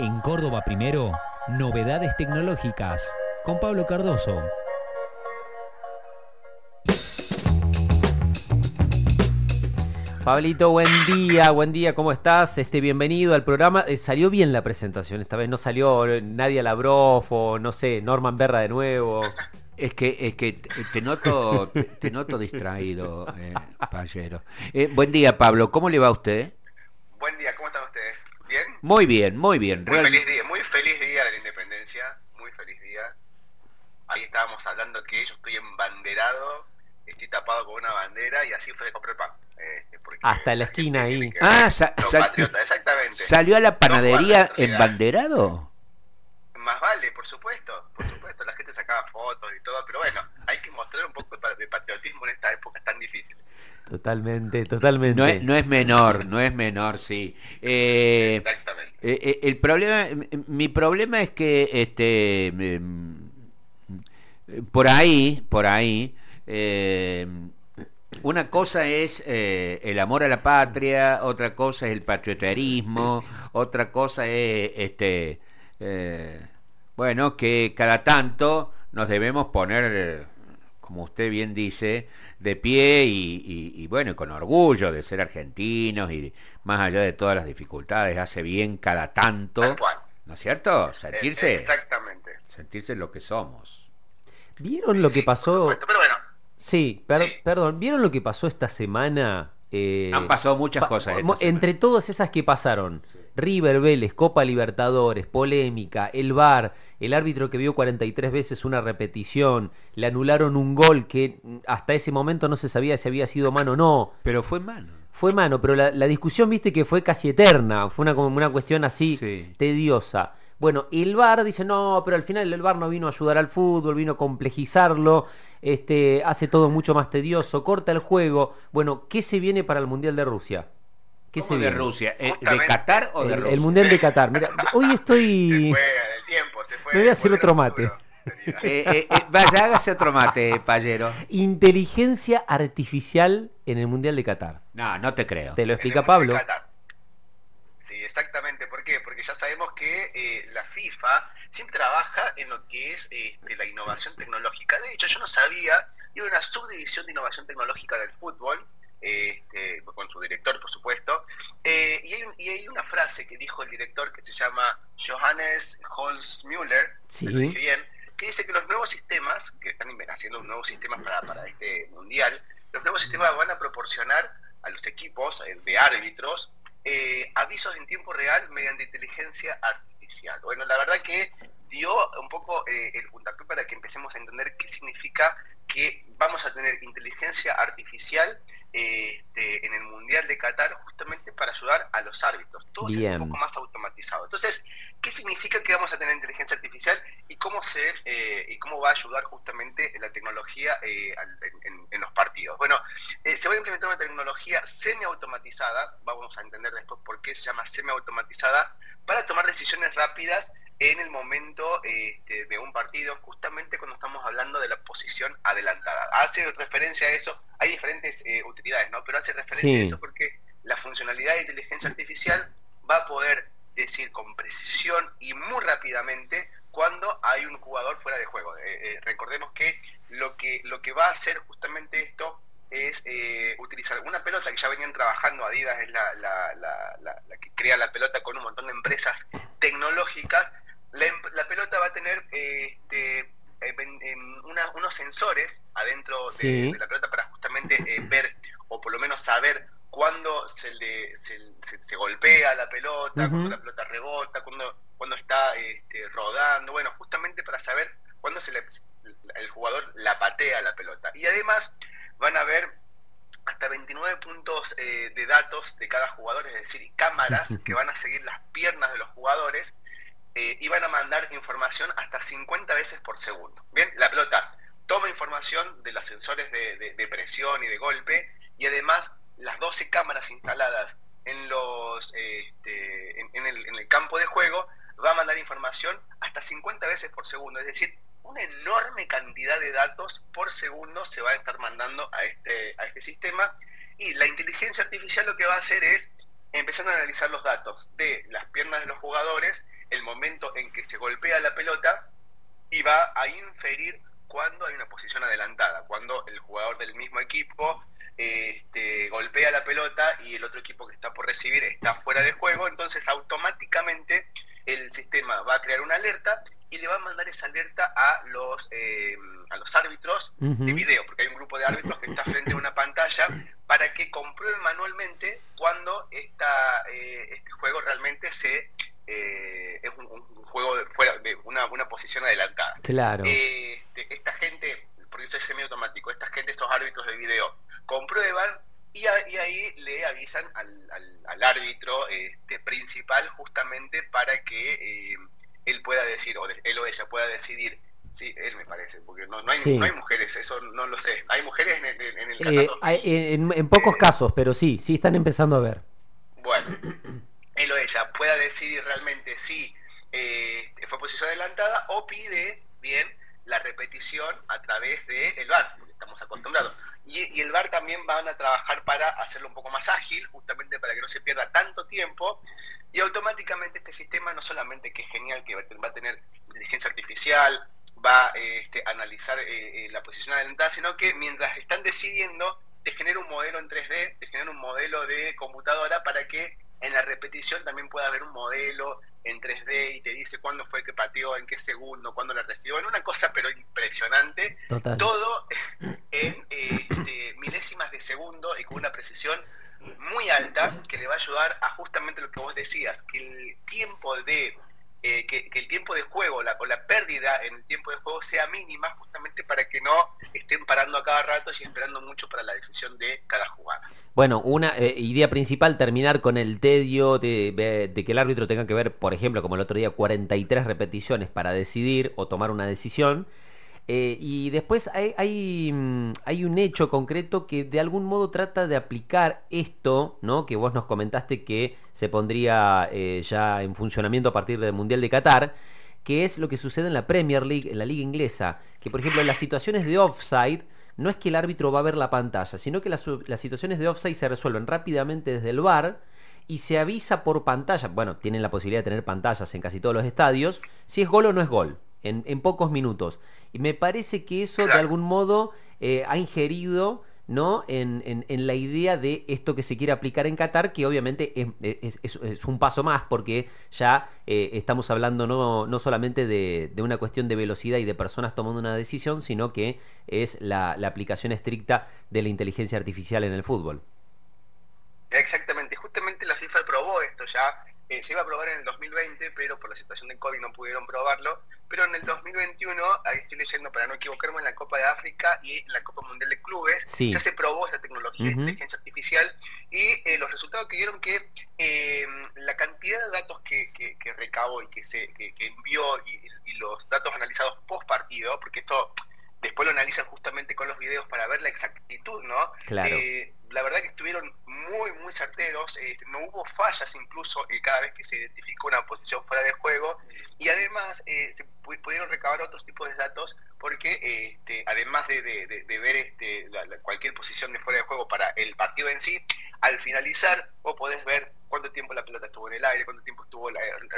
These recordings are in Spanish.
En Córdoba Primero, novedades tecnológicas. Con Pablo Cardoso. Pablito, buen día, buen día, ¿cómo estás? Este, bienvenido al programa. Eh, salió bien la presentación, esta vez no salió Nadia Labrof o no sé, Norman Berra de nuevo. Es que, es que te noto, te, noto distraído, eh, Payero. Eh, buen día, Pablo. ¿Cómo le va a usted? Buen día, ¿cómo? ¿Bien? Muy bien, muy bien. Muy feliz día, muy feliz día de la independencia, muy feliz día. Ahí estábamos hablando que yo estoy embanderado, estoy tapado con una bandera y así fue de comprar pan. Este, Hasta la esquina ahí. Ah, exactamente. ¿Salió a la panadería embanderado? Más vale, por supuesto, por supuesto. La gente sacaba fotos y todo, pero bueno, hay que mostrar un poco de patriotismo en esta época tan difícil. Totalmente, totalmente. No es, no es menor, no es menor, sí. Eh, Exactamente. Eh, eh, el problema, mi problema es que este por ahí, por ahí, una cosa es eh, el amor a la patria, otra cosa es el patriotarismo, otra cosa es, este, eh, bueno, que cada tanto nos debemos poner, como usted bien dice, de pie y, bueno, con orgullo de ser argentinos y más allá de todas las dificultades, hace bien cada tanto, ¿no es cierto? Sentirse, Exactamente. sentirse lo que somos. ¿Vieron lo que pasó? pero bueno, Sí, perdón, ¿vieron lo que pasó esta semana? Eh, Han pasado muchas cosas. entre todas esas que pasaron, River Vélez, Copa Libertadores, polémica, el VAR, el árbitro que vio 43 veces una repetición, le anularon un gol que hasta ese momento no se sabía si había sido mano o no. Pero fue mano. Fue mano, pero la, discusión, viste, que fue casi eterna, fue una, una cuestión así tediosa. Bueno, el VAR dice, no, pero al final el VAR no vino a ayudar al fútbol, vino a complejizarlo este, hace todo mucho más tedioso, corta el juego. Bueno, ¿qué se viene para el Mundial de Rusia? ¿Qué se de Rusia? ¿Eh, ¿De Qatar o de el, Rusia? El Mundial de Qatar. Mira, hoy estoy... Me voy a hacer otro mate. Eh, eh, vaya, hágase otro mate, payero. Inteligencia artificial en el Mundial de Qatar. No, no te creo. Te lo explica Pablo. Sí, exactamente. ¿Por qué? Porque ya sabemos que la FIFA siempre trabaja en lo que es este, la innovación tecnológica. De hecho, yo no sabía, hay una subdivisión de innovación tecnológica del fútbol, este, con su director, por supuesto, eh, y, hay, una frase que dijo el director que se llama Johannes Holzmüller, bien, que dice que los nuevos sistemas, que están haciendo un nuevo sistema para, para este mundial, los nuevos sistemas van a proporcionar a los equipos eh, de árbitros eh, avisos en tiempo real mediante inteligencia artificial bueno, la verdad que dio un poco eh, el puntapié para que empecemos a entender qué significa que vamos a tener inteligencia artificial este, en el Mundial de Qatar justamente para ayudar a los árbitros. Todo es un poco más automatizado. Entonces, ¿qué significa que vamos a tener inteligencia artificial y cómo se eh, y cómo va a ayudar justamente la tecnología eh, en, los partidos? Bueno, se va a implementar una tecnología semiautomatizada, vamos a entender después por qué se llama semiautomatizada, para decisiones rápidas en el momento este, de un partido, justamente cuando estamos hablando de la posición adelantada. Hace referencia a eso, hay diferentes eh, utilidades, ¿no? Pero hace referencia a eso porque la funcionalidad de inteligencia artificial va a poder decir con precisión y muy rápidamente cuando hay un jugador fuera de juego. Eh, eh, recordemos que lo que lo que va a hacer justamente esto es eh, utilizar una pelota que ya venían trabajando, Adidas es la, la, que crea la pelota con un montón de empresas tecnológicas, la, em, pelota va a tener este, eh, unos sensores adentro de, la pelota para justamente eh, ver o por lo menos saber cuándo se, le, se, golpea la pelota, cuando la pelota rebota, cuando, cuando está este, rodando, bueno, justamente para saber cuándo se le, el jugador la patea la pelota. Y además van a ver hasta 29 puntos eh, de datos de cada jugador, es decir, cámaras que van a seguir las piernas de los jugadores eh, y van a mandar información hasta 50 veces por segundo. Bien, la pelota toma información de los sensores de, presión y de golpe y además las 12 cámaras instaladas en, los, este, en, el, en el campo de juego va a mandar información hasta 50 veces por segundo, es decir, una enorme cantidad de datos por segundo se va a estar mandando a este, a este sistema. Y la inteligencia artificial lo que va a hacer es empezar a analizar los datos de las piernas de los jugadores el momento en que se golpea la pelota y va a inferir cuando hay una posición adelantada, cuando el jugador del mismo equipo este, golpea la pelota y el otro equipo que está por recibir está fuera de juego, entonces automáticamente el sistema va a crear una alerta y le va a mandar esa alerta a los eh, a los árbitros de video, porque hay un grupo de árbitros que está frente a una pantalla para que comprueben manualmente cuando esta, eh, este juego realmente se eh, es un, juego de, fuera de una, una posición adelantada. Claro. Este, esta gente, porque eso es semiautomático, esta gente, estos árbitros de video, comprueban y, ahí le avisan al, al, árbitro este, principal justamente para que eh, él pueda decir, o él o ella pueda decidir Sí, él me parece, porque no, no, hay, no, hay, mujeres, eso no lo sé. Hay mujeres en, en, el eh, en, pocos casos, pero sí, sí están empezando a ver. Bueno, él o ella pueda decidir realmente si eh, fue posición adelantada o pide bien la repetición a través del el VAR, porque estamos acostumbrados. Y, el VAR también van a trabajar para hacerlo un poco más ágil, justamente para que no se pierda tanto tiempo. Y automáticamente este sistema no solamente que es genial, que va a tener inteligencia artificial, va este, a analizar eh, eh, la posición adelantada, sino que mientras están decidiendo, te genera un modelo en 3D, te genera un modelo de computadora para que en la repetición también pueda haber un modelo en 3D y te dice cuándo fue que pateó, en qué segundo, cuándo la recibió. En una cosa pero impresionante. Todo en este, milésimas de segundo y con una precisión muy alta que le va a ayudar a justamente lo que vos decías, que el tiempo de eh, que, el tiempo de juego la, o la pérdida en el tiempo de juego sea mínima justamente para que no estén parando a cada rato y esperando mucho para la decisión de cada jugada. Bueno, una eh, idea principal, terminar con el tedio de, de, que el árbitro tenga que ver, por ejemplo, como el otro día, 43 repeticiones para decidir o tomar una decisión. Eh, y después hay, mm, hay, un hecho concreto que de algún modo trata de aplicar esto, ¿no? Que vos nos comentaste que se pondría eh, ya en funcionamiento a partir del Mundial de Qatar, que es lo que sucede en la Premier League, en la liga inglesa. Que por ejemplo en las situaciones de offside, no es que el árbitro va a ver la pantalla, sino que las, las situaciones de offside se resuelven rápidamente desde el bar y se avisa por pantalla. Bueno, tienen la posibilidad de tener pantallas en casi todos los estadios, si es gol o no es gol en, pocos minutos. Y me parece que eso de algún modo eh, ha ingerido ¿no? En, en, la idea de esto que se quiere aplicar en Qatar, que obviamente es, es, un paso más, porque ya eh, estamos hablando no, no solamente de, de, una cuestión de velocidad y de personas tomando una decisión, sino que es la, la aplicación estricta de la inteligencia artificial en el fútbol. Exactamente, justamente la FIFA probó esto ya eh, se iba a probar en el 2020, pero por la situación del COVID no pudieron probarlo. Pero en el 2021, ahí estoy leyendo para no equivocarme, en la Copa de África y en la Copa Mundial de Clubes, ya se probó esta tecnología de inteligencia artificial y eh, los resultados que dieron que eh, la cantidad de datos que, recabó y que, se, envió y, los datos analizados post partido, porque esto después lo analizan justamente con los videos para ver la exactitud, ¿no? Claro. La verdad que estuvieron muy, muy certeros, este, no hubo fallas incluso eh, cada vez que se identificó una posición fuera de juego. Y además eh, se pudieron recabar otros tipos de datos porque este, además de, ver este, cualquier posición de fuera de juego para el partido en sí, al finalizar vos podés ver cuánto tiempo la pelota estuvo en el aire, cuánto tiempo estuvo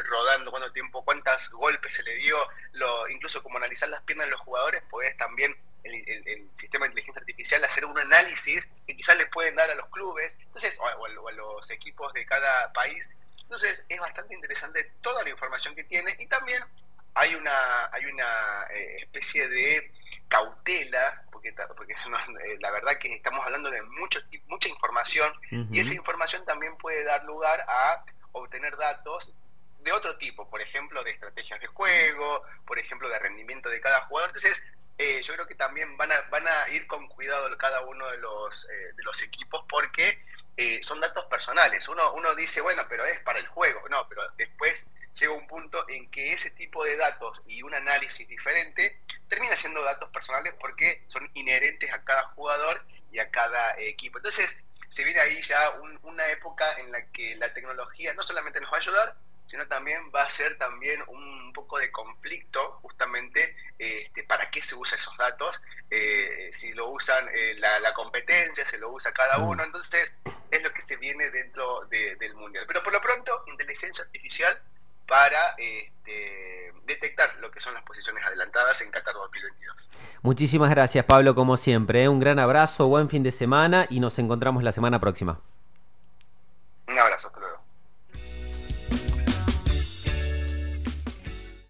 rodando, cuánto tiempo, cuántos golpes se le dio, lo, incluso como analizar las piernas de los jugadores, podés también el, sistema de inteligencia artificial hacer un análisis que quizás le pueden dar a los clubes, entonces, o, a, los equipos de cada país. Entonces es bastante interesante toda la información que tiene y también hay una, hay una eh, especie de cautela, porque, porque eh, la verdad que estamos hablando de mucho, mucha información y esa información también puede dar lugar a obtener datos de otro tipo, por ejemplo, de estrategias de juego, por ejemplo, de rendimiento de cada jugador. Entonces, que también van a, van a ir con cuidado cada uno de los, eh, de los equipos porque eh, son datos personales. Uno, uno dice, bueno, pero es para el juego. No, pero después llega un punto en que ese tipo de datos y un análisis diferente termina siendo datos personales porque son inherentes a cada jugador y a cada equipo. Entonces, se viene ahí ya una época en la que la tecnología no solamente nos va a ayudar, sino también va a ser también un poco de conflicto justamente este, para qué se usan esos datos, eh, si lo usan eh, la, competencia, se lo usa cada mm. uno, entonces es lo que se viene dentro del mundial. Pero por lo pronto, inteligencia artificial para, este, detectar lo que son las posiciones adelantadas en Qatar 2022. Muchísimas gracias Pablo, como siempre. ¿eh? Un gran abrazo, buen fin de semana y nos encontramos la semana próxima.